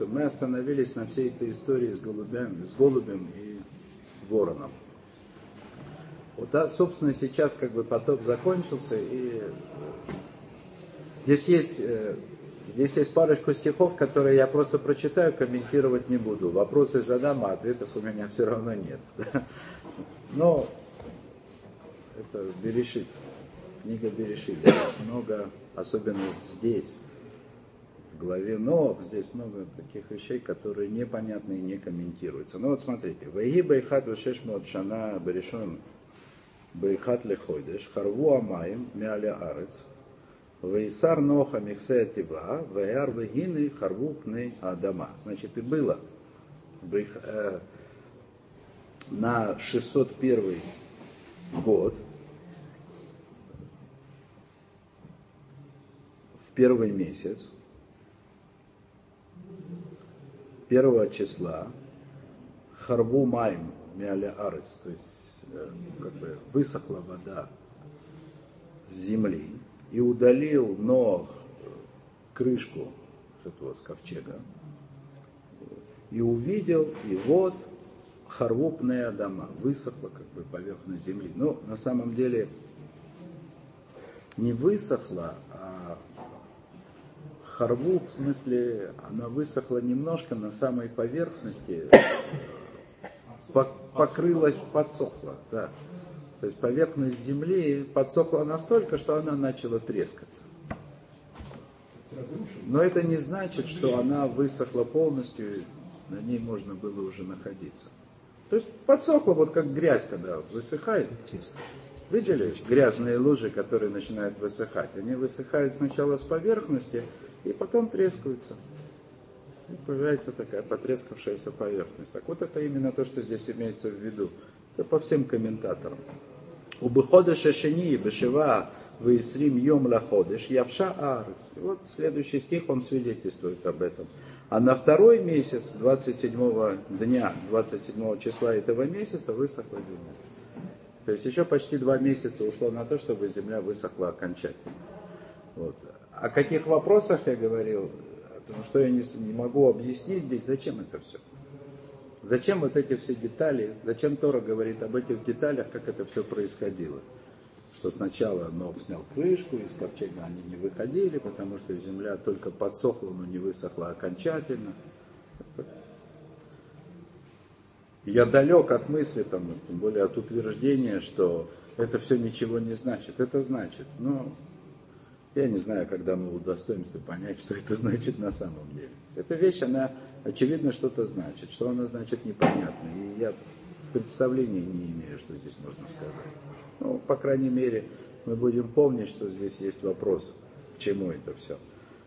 Мы остановились на всей этой истории с голубем, с голубем и вороном. Вот, а, собственно, сейчас как бы потоп закончился, и здесь есть, э, здесь есть парочку стихов, которые я просто прочитаю, комментировать не буду. Вопросы задам, а ответов у меня все равно нет. Но это Берешит, книга Берешит. Здесь много, особенно здесь, в главе Ноах, здесь много таких вещей, которые непонятны и не комментируются. Ну вот смотрите, ויהי באחת ושש מאות שנה בראשון באחד לחודש, חרבו המים, מעל הארץ, ויסר נח את מכסה התיבה, וירא והנה חרבו פני האדמה. Значит, и было э, на 601 год, первый месяц, первого числа Харбу Майм Мяля Арец, то есть э, как бы высохла вода с земли, и удалил Нох крышку с этого с ковчега, и увидел, и вот Харвупная дома, высохла как бы поверхность земли. Но на самом деле не высохла, а харву, в смысле, она высохла немножко на самой поверхности, покрылась, подсохла. Да. То есть поверхность земли подсохла настолько, что она начала трескаться. Но это не значит, что она высохла полностью, на ней можно было уже находиться. То есть подсохла, вот как грязь, когда высыхает. Видели грязные лужи, которые начинают высыхать? Они высыхают сначала с поверхности, и потом трескаются. И появляется такая потрескавшаяся поверхность. Так вот это именно то, что здесь имеется в виду. Это по всем комментаторам. У быхода шашини бешева выисрим йом лаходыш явша арец. Вот следующий стих, он свидетельствует об этом. А на второй месяц, 27 дня, 27 числа этого месяца высохла земля. То есть еще почти два месяца ушло на то, чтобы земля высохла окончательно. Вот. О каких вопросах я говорил, потому что я не, не могу объяснить здесь, зачем это все. Зачем вот эти все детали, зачем Тора говорит об этих деталях, как это все происходило. Что сначала Ног снял крышку, из ковчега они не выходили, потому что земля только подсохла, но не высохла окончательно. Я далек от мысли, там, тем более от утверждения, что это все ничего не значит. Это значит, но я не знаю, когда мы удостоимся понять, что это значит на самом деле. Эта вещь, она очевидно что-то значит. Что она значит, непонятно. И я представления не имею, что здесь можно сказать. Ну, по крайней мере, мы будем помнить, что здесь есть вопрос, к чему это все.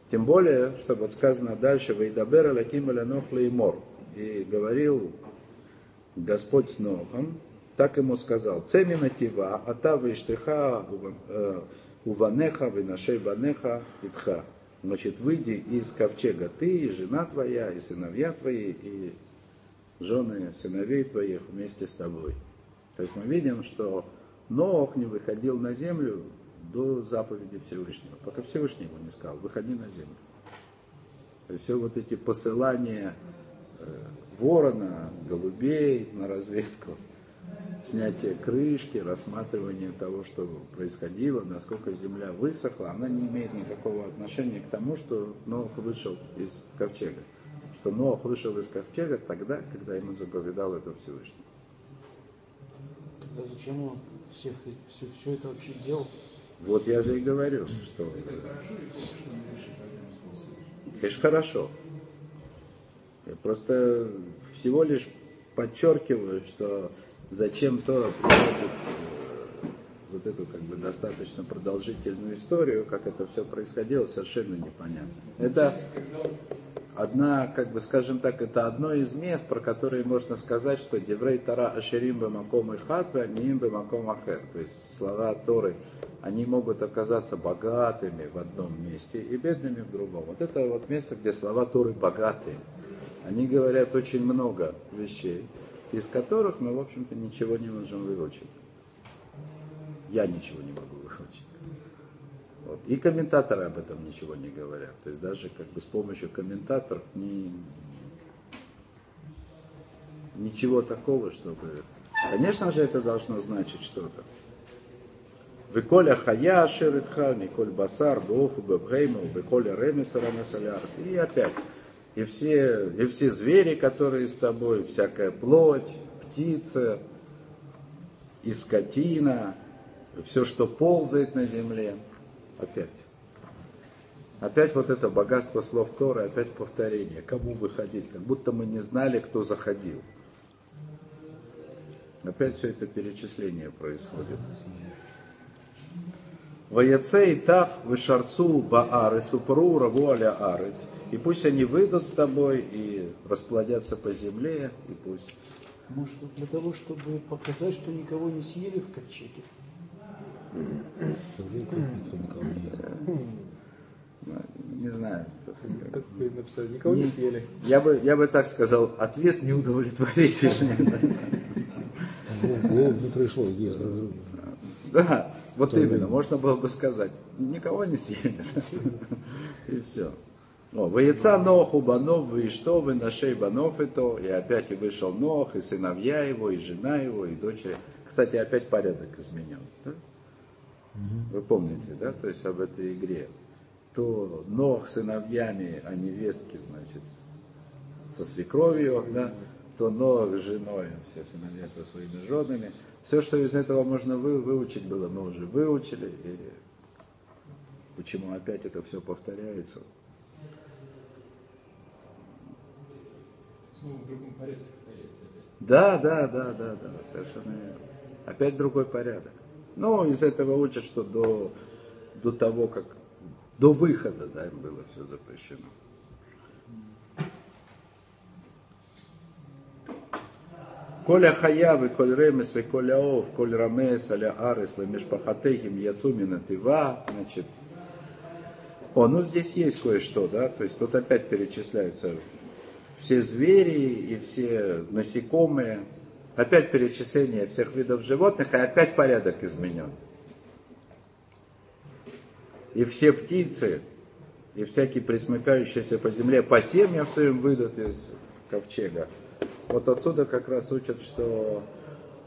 Тем более, что вот сказано дальше, «Вейдабер лаким нох леймор». И говорил Господь с Нохом, так ему сказал, «Цемина тива, ата виштыха э, Уванеха, винашей ванеха, итха. Значит, выйди из ковчега ты, и жена твоя, и сыновья твои, и жены сыновей твоих вместе с тобой. То есть мы видим, что Ноах не выходил на землю до заповеди Всевышнего, пока Всевышний ему не сказал, выходи на землю. То есть все вот эти посылания э, ворона, голубей на разведку, снятие крышки, рассматривание того, что происходило, насколько земля высохла, она не имеет никакого отношения к тому, что Ноах вышел из ковчега. Что Ноах вышел из ковчега тогда, когда ему заповедал это Всевышний. Тогда зачем он всех, все, все это вообще делал? Вот я же и говорю, что... Конечно, хорошо. Я просто всего лишь подчеркиваю, что зачем Тора приводит э, вот эту как бы достаточно продолжительную историю, как это все происходило, совершенно непонятно. Это одна, как бы скажем так, это одно из мест, про которые можно сказать, что Деврей Тара Ашерим Бамаком и Хатва, Ним Бамаком Ахер. То есть слова Торы, они могут оказаться богатыми в одном месте и бедными в другом. Вот это вот место, где слова Торы богатые. Они говорят очень много вещей из которых мы, в общем-то, ничего не можем выучить. Я ничего не могу выучить. Вот. И комментаторы об этом ничего не говорят. То есть даже как бы с помощью комментаторов не, ничего такого, чтобы... Конечно же, это должно значить что-то. Веколя хая шеритха, Миколь басар, бофу, бебгейму, веколя ремеса рамесалярс. И опять. И все, и все звери, которые с тобой, всякая плоть, птица, и скотина, все, что ползает на земле. Опять. Опять вот это богатство слов Тора, опять повторение. Кому выходить? Как будто мы не знали, кто заходил. Опять все это перечисление происходит. Ваяце и тав вышарцу баарец упру раву аля арец. И пусть они выйдут с тобой и расплодятся по земле, и пусть... Может, для того, чтобы показать, что никого не съели в ковчеге? Не знаю. Так вы написали, никого не, не съели. Я бы, я бы так сказал, ответ неудовлетворительный. Не пришло, есть. Да, вот То именно, можно было бы сказать, никого не съели. И все. О, Вояца Ноху Банов, и что вы нашей Банов и то, и опять и вышел Нох, и сыновья его, и жена его, и дочери. Кстати, опять порядок изменен. Да? Вы помните, да, то есть об этой игре. То Нох сыновьями, а невестки, значит, со свекровью, да, то Нох с женой, все сыновья со своими женами. Все, что из этого можно вы, выучить было, мы уже выучили. И почему опять это все повторяется? Снова в другом порядке Да, да, да, да, да, совершенно верно. Опять другой порядок. Но из этого учат, что до, до того, как до выхода да, им было все запрещено. Коля хаявы, коль ремес, коля ов, коль рамес, аля арес, мешпахатехим, яцумина тыва, значит, о, ну здесь есть кое-что, да, то есть тут опять перечисляются все звери и все насекомые, Опять перечисление всех видов животных, и опять порядок изменен. И все птицы, и всякие присмыкающиеся по земле по семьям своим выйдут из ковчега. Вот отсюда как раз учат, что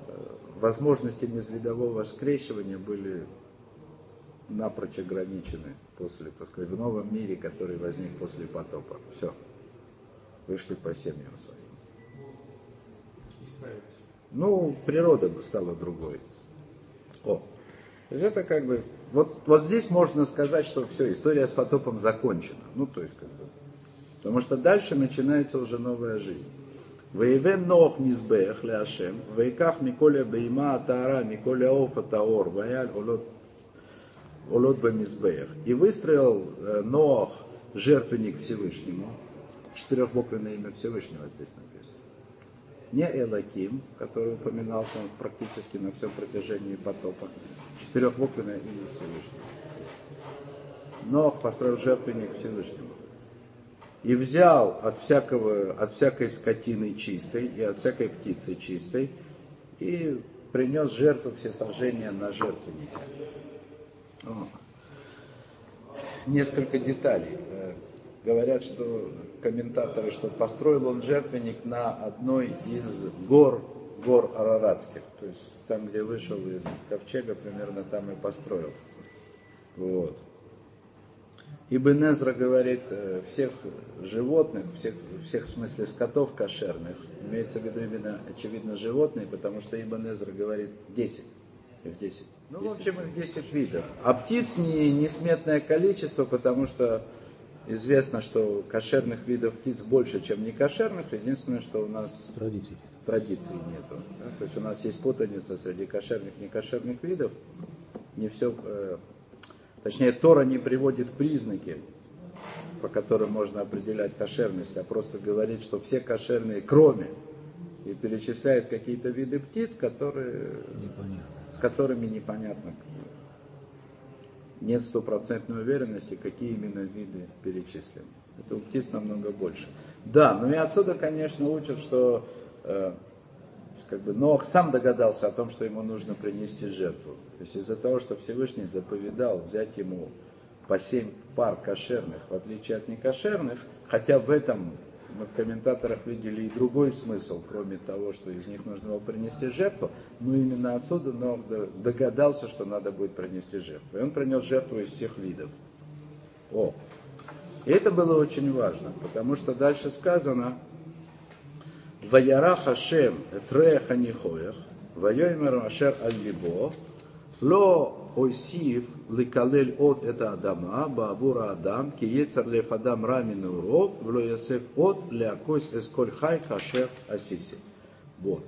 э, возможности межвидового скрещивания были напрочь ограничены после, так сказать, в новом мире, который возник после потопа. Все. Вышли по семьям своим. Ну, природа стала другой. О, то есть это как бы, вот, вот здесь можно сказать, что все, история с потопом закончена. Ну, то есть как бы, потому что дальше начинается уже новая жизнь. Воевен нох мизбех ляшем, вейках миколя бейма атара, миколя офа таор, ваяль олот, олот бемизбех. И выстроил э, Ноах жертвенник Всевышнему, четырехбуквенное имя Всевышнего здесь написано не Элаким, который упоминался практически на всем протяжении потопа, четырехбуквенное имя Всевышнего. Нох построил жертвенник Всевышнему. И взял от, всякого, от всякой скотины чистой и от всякой птицы чистой и принес жертву все сожжения на жертвеннике. Несколько деталей говорят, что комментаторы, что построил он жертвенник на одной из гор, гор Араратских. То есть там, где вышел из ковчега, примерно там и построил. Вот. Ибн Эзра говорит, э, всех животных, всех, всех в смысле скотов кошерных, имеется в виду именно, очевидно, животные, потому что Ибн Эзра говорит 10, их 10. Ну, в общем, их 10 видов. А птиц не, несметное количество, потому что Известно, что кошерных видов птиц больше, чем некошерных. Единственное, что у нас традиций, традиций нету. Да? То есть у нас есть путаница среди кошерных и некошерных видов. Не все, э, точнее, Тора не приводит признаки, по которым можно определять кошерность, а просто говорит, что все кошерные, кроме, и перечисляет какие-то виды птиц, которые, с которыми непонятно, нет стопроцентной уверенности, какие именно виды перечислены. Это у птиц намного больше. Да, но и отсюда, конечно, учат, что э, как бы Ноах сам догадался о том, что ему нужно принести жертву. То есть из-за того, что Всевышний заповедал взять ему по семь пар кошерных, в отличие от некошерных, хотя в этом мы в комментаторах видели и другой смысл, кроме того, что из них нужно было принести жертву, но именно отсюда Нох догадался, что надо будет принести жертву. И он принес жертву из всех видов. О, и это было очень важно, потому что дальше сказано, Ваяра Хашем Треха Нихоях, Вайоймер Ашер Аль-Либо, Ло Ойсив Ликалель от это Адама, Баавура Адам, Киецар Лев Адам Рамин Уров, Вло Йосеф от Леакойс Эсколь Хай Хашер Асиси. Вот.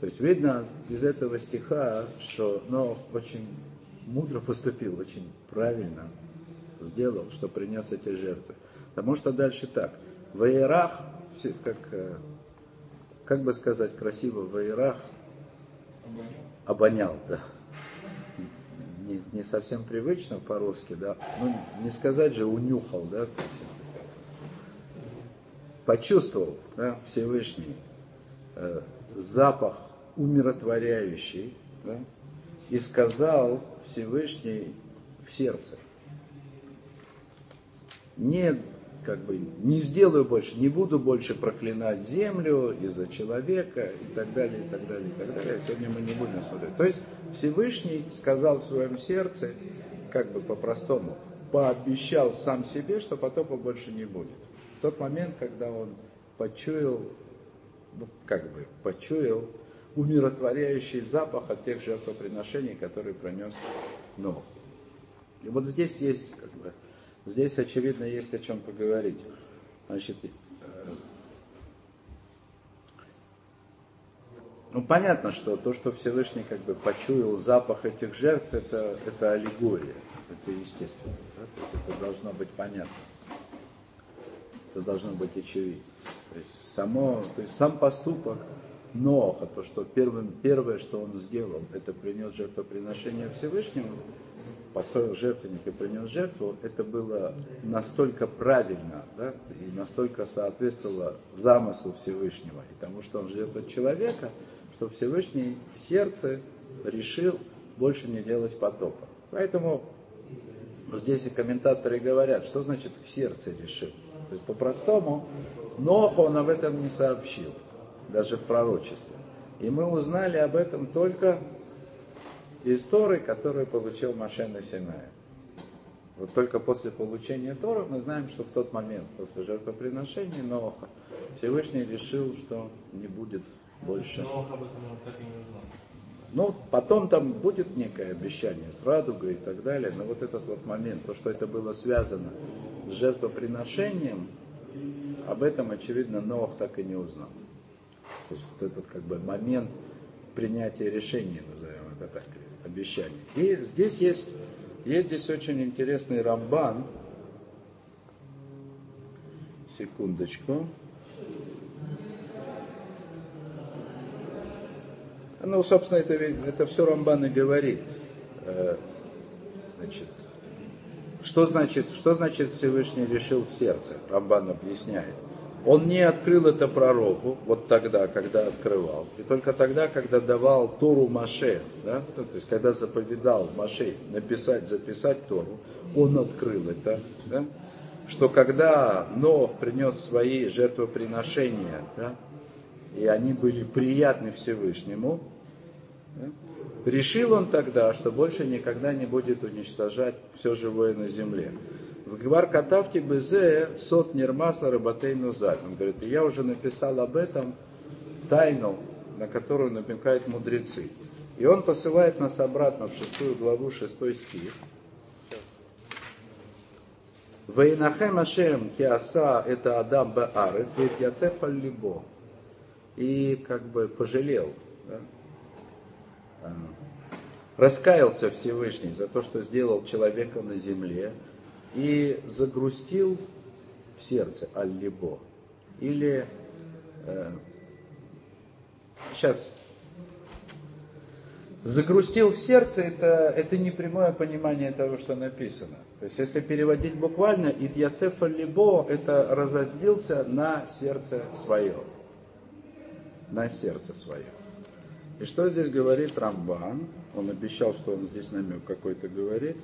То есть видно из этого стиха, что Нох очень мудро поступил, очень правильно сделал, что принес эти жертвы. Потому что дальше так. В Иерах, как, э, как бы сказать красиво, в Иерах обонял, да. Не, не совсем привычно по-русски, да. Ну, не сказать же унюхал, да. Почувствовал, да, Всевышний э, запах умиротворяющий, да, и сказал Всевышний в сердце не, как бы, не сделаю больше, не буду больше проклинать землю из-за человека и так далее, и так далее, и так далее. Сегодня мы не будем смотреть. То есть Всевышний сказал в своем сердце, как бы по-простому, пообещал сам себе, что потопа больше не будет. В тот момент, когда он почуял, ну, как бы, почуял умиротворяющий запах от тех жертвоприношений, которые пронес Нох. И вот здесь есть как бы, Здесь, очевидно, есть о чем поговорить. Значит, э, ну, понятно, что то, что Всевышний как бы почуял запах этих жертв, это, это аллегория. Это естественно. Да? То есть это должно быть понятно. Это должно быть очевидно. То есть, само, то есть сам поступок Ноха, то, что первым, первое, что он сделал, это принес жертвоприношение Всевышнему, построил жертвенник и принес жертву, это было настолько правильно да, и настолько соответствовало замыслу Всевышнего и тому, что он ждет от человека, что Всевышний в сердце решил больше не делать потопа. Поэтому здесь и комментаторы говорят, что значит в сердце решил. То есть по-простому, Ноху он об этом не сообщил, даже в пророчестве. И мы узнали об этом только из Торы, которую получил Маше на Синае. Вот только после получения Тора мы знаем, что в тот момент, после жертвоприношения Ноха, Всевышний решил, что не будет больше. Ноха об этом так и не узнал. Ну, потом там будет некое обещание с радугой и так далее, но вот этот вот момент, то, что это было связано с жертвоприношением, об этом, очевидно, Ноах так и не узнал. То есть вот этот как бы момент принятия решения, назовем это так обещаний. И здесь есть, есть здесь очень интересный рамбан. Секундочку. Ну, собственно, это, это все Рамбан и говорит. Э, значит, что значит, что значит Всевышний решил в сердце? Рамбан объясняет. Он не открыл это пророку вот тогда, когда открывал. И только тогда, когда давал Тору Маше, да, то есть когда заповедал Маше написать, записать Тору, он открыл это. Да, что когда Нох принес свои жертвоприношения, да, и они были приятны Всевышнему, да, решил он тогда, что больше никогда не будет уничтожать все живое на земле. Гвар Катавти Безе сот нирмасла рыбатей нузаль. Он говорит, я уже написал об этом тайну, на которую намекают мудрецы. И он посылает нас обратно в шестую главу, шестой стих. Вейнахем Ашем Киаса это Адам Баарец, ведь Яцеф Либо. И как бы пожалел, да? Раскаялся Всевышний за то, что сделал человека на земле, и загрустил в сердце Аль-Либо. Или э, сейчас загрустил в сердце, это, это не прямое понимание того, что написано. То есть, если переводить буквально, Идьяцефа Либо, это разозлился на сердце свое. На сердце свое. И что здесь говорит Рамбан? Он обещал, что он здесь намек какой-то говорит.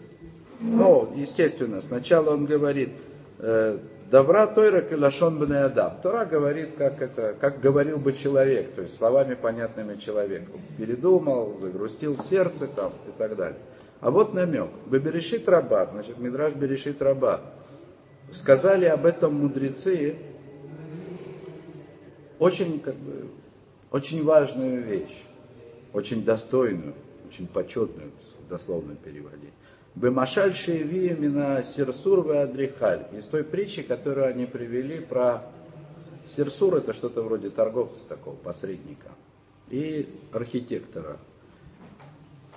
Ну, естественно, сначала он говорит, э, добра Тойра Килашон Адам. Тора говорит, как, это, как говорил бы человек, то есть словами понятными человеку. Передумал, загрустил в сердце там и так далее. А вот намек. Беберешит раба, значит, Мидраш Берешит раба. Сказали об этом мудрецы очень, как бы, очень важную вещь, очень достойную, очень почетную, в дословном переводе. Бемашаль Шееви именно Серсур Адрихаль. Из той притчи, которую они привели про Серсур, это что-то вроде торговца такого, посредника, и архитектора.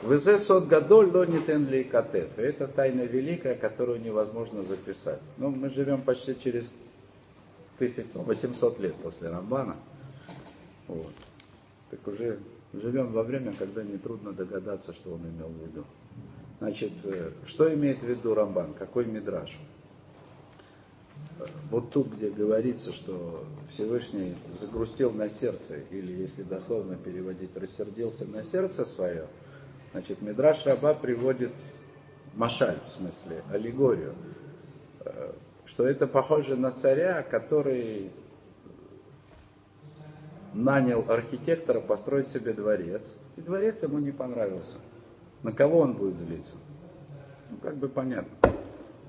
Везе сот гадоль лонитен катеф. Это тайна великая, которую невозможно записать. Ну, мы живем почти через 1800 лет после Рамбана. Вот. Так уже живем во время, когда нетрудно догадаться, что он имел в виду. Значит, э, что имеет в виду Рамбан? Какой мидраж? Вот тут, где говорится, что Всевышний загрустил на сердце, или если дословно переводить, рассердился на сердце свое, значит, Мидраш Раба приводит машаль, в смысле, аллегорию, э, что это похоже на царя, который нанял архитектора построить себе дворец, и дворец ему не понравился. На кого он будет злиться? Ну, как бы понятно,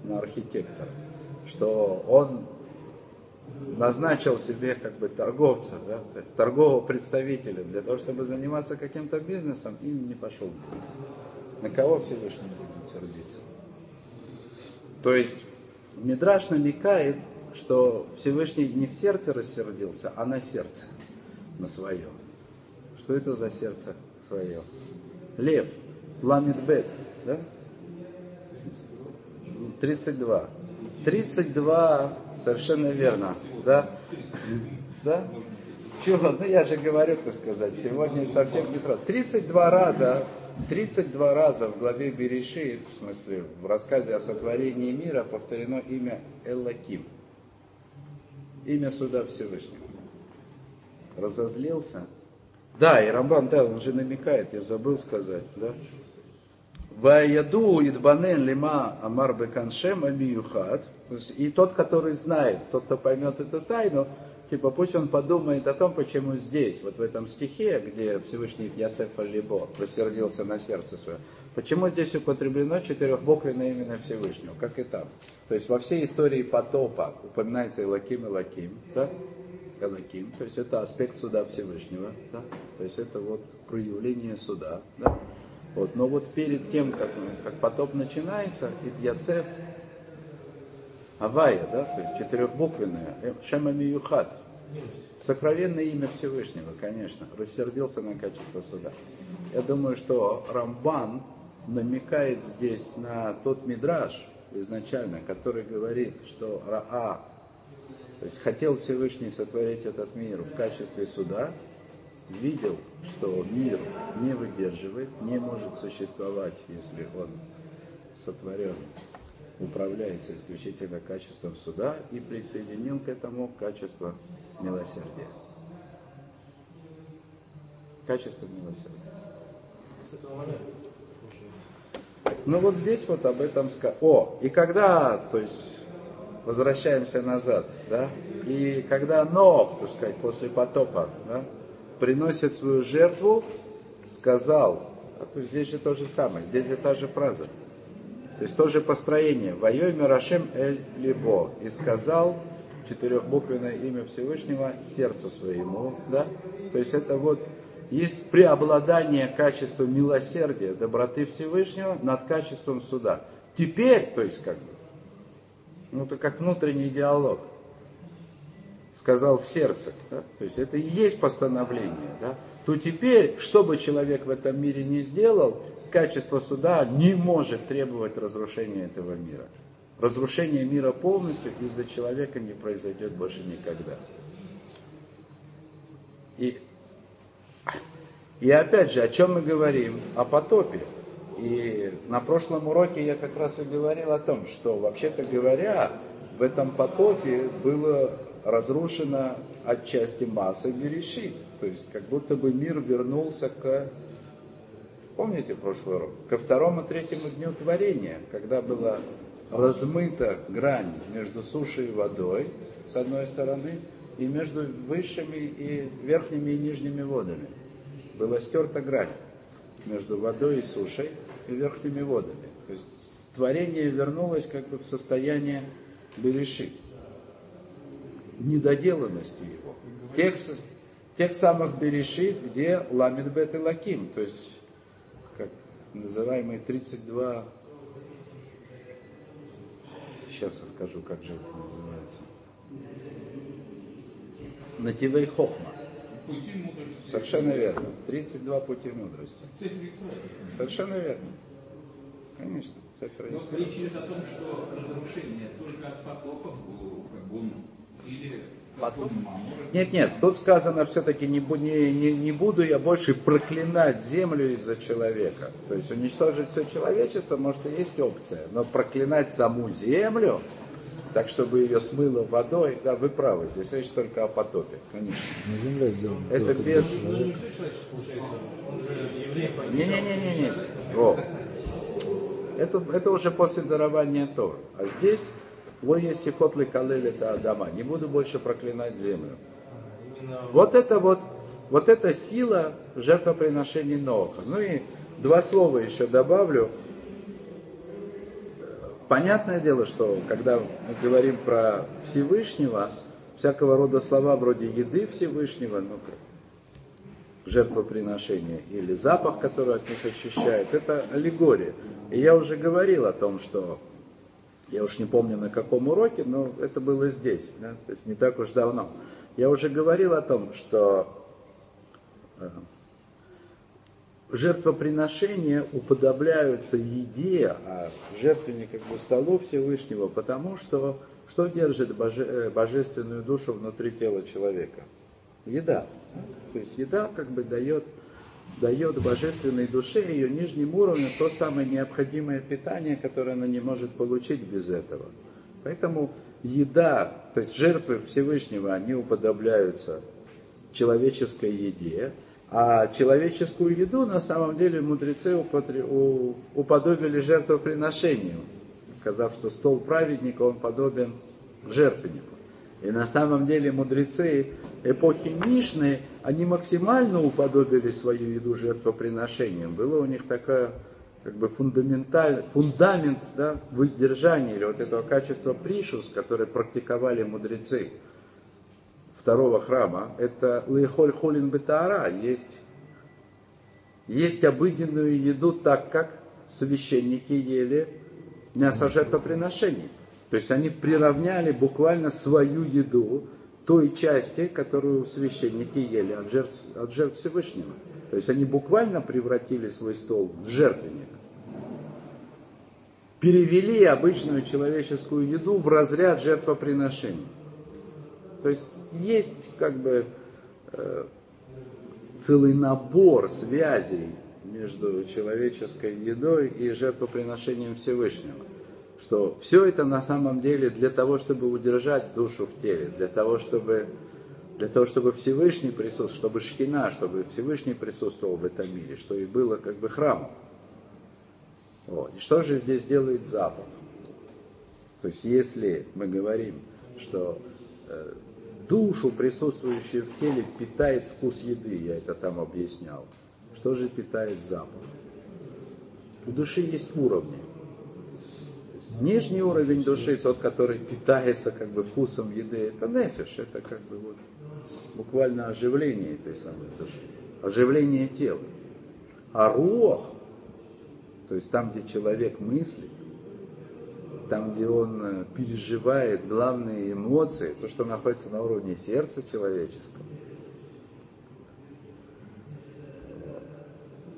на архитектора, что он назначил себе как бы торговца, да, то есть торгового представителя для того, чтобы заниматься каким-то бизнесом и не пошел. На кого Всевышний будет сердиться? То есть Мидраш намекает, что Всевышний не в сердце рассердился, а на сердце, на свое. Что это за сердце свое? Лев, Ламидбет, да? 32. 32, совершенно верно, да? Да? Чего? Ну я же говорю, так сказать, сегодня совсем не трудно. 32 раза, 32 раза в главе Береши, в смысле в рассказе о сотворении мира повторено имя Эллаким. Имя суда Всевышнего. Разозлился. Да, и Рамбан, да, он же намекает, я забыл сказать, да? Ваяду идбанен лима амар беканшем амиюхат. И тот, который знает, тот, кто поймет эту тайну, типа пусть он подумает о том, почему здесь, вот в этом стихе, где Всевышний Яцеф Либо рассердился на сердце свое, почему здесь употреблено четырехбуквенное именно Всевышнего, как и там. То есть во всей истории потопа упоминается Элаким, Элаким, да? Элаким, то есть это аспект суда Всевышнего, да? то есть это вот проявление суда, да? Вот. Но вот перед тем, как, как потоп начинается, Итьяцев, Авая, да, то есть четырехбуквенное, э, Шема Миюхат, сокровенное имя Всевышнего, конечно, рассердился на качество суда. Я думаю, что Рамбан намекает здесь на тот мидраж изначально, который говорит, что Раа, то есть хотел Всевышний сотворить этот мир в качестве суда, видел, что мир не выдерживает, не может существовать, если он сотворен, управляется исключительно качеством суда и присоединил к этому качество милосердия. Качество милосердия. Ну вот здесь вот об этом сказано. О, и когда, то есть возвращаемся назад, да, и когда Нох, так сказать, после потопа, да, приносит свою жертву, сказал, а то здесь же то же самое, здесь же та же фраза. То есть то же построение. Воей Мирашем Эль Либо. И сказал четырехбуквенное имя Всевышнего сердцу своему. Да? То есть это вот есть преобладание качества милосердия, доброты Всевышнего над качеством суда. Теперь, то есть как бы, ну это как внутренний диалог сказал в сердце, да? то есть это и есть постановление, да? то теперь, что бы человек в этом мире не сделал, качество суда не может требовать разрушения этого мира. Разрушение мира полностью из-за человека не произойдет больше никогда. И, и опять же, о чем мы говорим? О потопе. И на прошлом уроке я как раз и говорил о том, что вообще-то говоря, в этом потопе было разрушена отчасти масса Берешит. То есть как будто бы мир вернулся к помните прошлый урок, ко второму, третьему дню творения, когда была размыта грань между сушей и водой, с одной стороны, и между высшими и верхними и нижними водами. Была стерта грань между водой и сушей и верхними водами. То есть творение вернулось как бы в состояние береши, недоделанности его. Тех, тех самых берешит, где ламит бет и лаким, то есть как называемые 32 сейчас я скажу, как же это называется. Нативей Хохма. Пути мудрости. Совершенно верно. 32 пути мудрости. Исраиля. Совершенно верно. Конечно. Цифры Но речь идет о том, что разрушение только от потопов было, как он, или потом, Нет, нет, тут сказано все-таки не, не, не буду я больше проклинать землю из-за человека. То есть уничтожить все человечество, может и есть опция, но проклинать саму землю, так чтобы ее смыло водой, да, вы правы, здесь речь только о потопе, конечно. Но земля сделана Это без- Ну, Не-не-не-не-не. О. Это, это уже после дарования Тор. А здесь Ло есть сихот калель это Адама. Не буду больше проклинать землю. Вот это вот, вот эта сила жертвоприношений Ноха. Ну и два слова еще добавлю. Понятное дело, что когда мы говорим про Всевышнего, всякого рода слова вроде еды Всевышнего, ну, жертвоприношения или запах, который от них ощущают, это аллегория. И я уже говорил о том, что я уж не помню на каком уроке, но это было здесь, да, то есть не так уж давно. Я уже говорил о том, что э, жертвоприношения уподобляются еде, а жертвенник бы столу Всевышнего, потому что что держит боже- э, божественную душу внутри тела человека? Еда. То есть еда как бы дает, дает божественной душе ее нижним уровнем то самое необходимое питание, которое она не может получить без этого. Поэтому еда, то есть жертвы Всевышнего, они уподобляются человеческой еде, а человеческую еду на самом деле мудрецы уподобили жертвоприношению, сказав, что стол праведника, он подобен жертвеннику. И на самом деле мудрецы эпохи Мишны, они максимально уподобили свою еду жертвоприношением. Было у них такая как бы фундаменталь, фундамент да, воздержания или вот этого качества пришус, которое практиковали мудрецы второго храма, это лейхоль холин бетаара, есть, есть обыденную еду так, как священники ели мясо жертвоприношений. То есть они приравняли буквально свою еду той части, которую священники ели от жертв, от жертв Всевышнего. То есть они буквально превратили свой стол в жертвенник. Перевели обычную человеческую еду в разряд жертвоприношений. То есть есть как бы э, целый набор связей между человеческой едой и жертвоприношением Всевышнего. Что все это на самом деле для того, чтобы удержать душу в теле, для того, чтобы, для того, чтобы Всевышний присутствовал, чтобы Шхина, чтобы Всевышний присутствовал в этом мире, что и было как бы храмом. Вот. И что же здесь делает запах? То есть если мы говорим, что э, душу, присутствующую в теле, питает вкус еды, я это там объяснял. Что же питает запах? У души есть уровни. Нижний уровень души, тот, который питается как бы вкусом еды, это нефиш, это как бы вот буквально оживление этой самой души, оживление тела. А рух, то есть там, где человек мыслит, там, где он э, переживает главные эмоции, то, что находится на уровне сердца человеческого.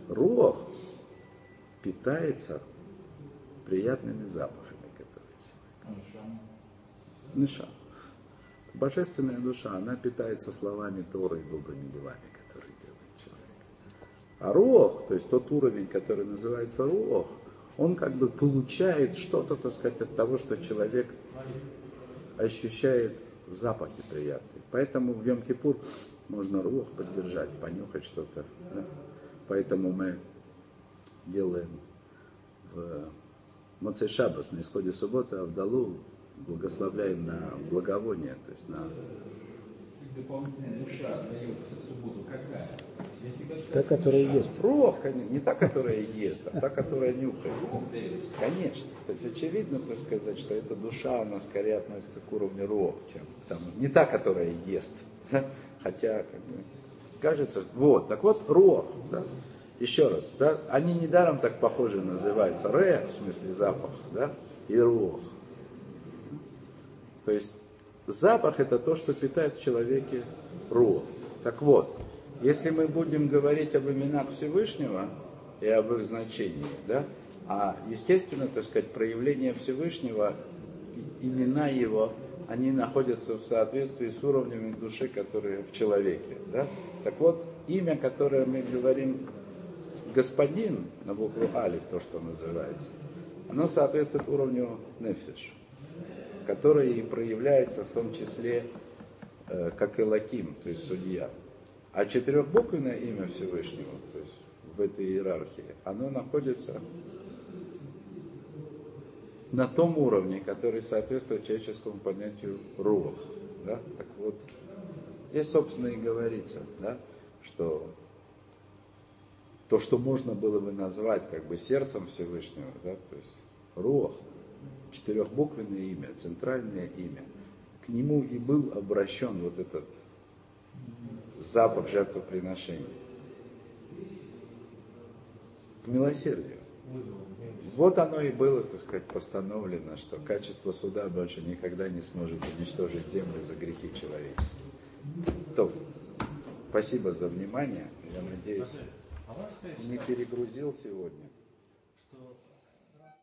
Рух питается приятными запахами, которые человек. Ниша. Божественная душа, она питается словами Торы и добрыми делами, которые делает человек. А рух, то есть тот уровень, который называется рух, он как бы получает что-то, так сказать, от того, что человек ощущает запахи приятные. Поэтому в Йом-Кипур можно рух поддержать, понюхать что-то. да. Поэтому мы делаем в Моцей Шабас, на исходе субботы, Авдалу благословляем на благовоние, то есть на Дополнительная душа дается в субботу какая? Та, которая ест. Конечно, не та, которая ест, а та, которая нюхает. Конечно. То есть очевидно, так сказать, что эта душа, она скорее относится к уровню рох, чем там, не та, которая ест. Хотя, как бы, кажется, вот, так вот, рох, да. Еще раз, да, они недаром так похожи называются. Ре, в смысле запах, да, и рох. То есть запах это то, что питает в человеке рух. Так вот, если мы будем говорить об именах Всевышнего и об их значении, да, а естественно, так сказать, проявление Всевышнего, имена его, они находятся в соответствии с уровнями души, которые в человеке. Да? Так вот, имя, которое мы говорим господин на букву Али, то, что называется, оно соответствует уровню нефиш, который и проявляется в том числе э, как Элаким, то есть судья. А четырехбуквенное имя Всевышнего, то есть в этой иерархии, оно находится на том уровне, который соответствует человеческому понятию рух. Да? Так вот, здесь, собственно, и говорится, да, что то, что можно было бы назвать как бы сердцем Всевышнего, да, то есть рух, четырехбуквенное имя, центральное имя, к нему и был обращен вот этот запах жертвоприношения. К милосердию. Вот оно и было, так сказать, постановлено, что качество суда больше никогда не сможет уничтожить землю за грехи человеческие. То, спасибо за внимание. Я надеюсь, не перегрузил сегодня.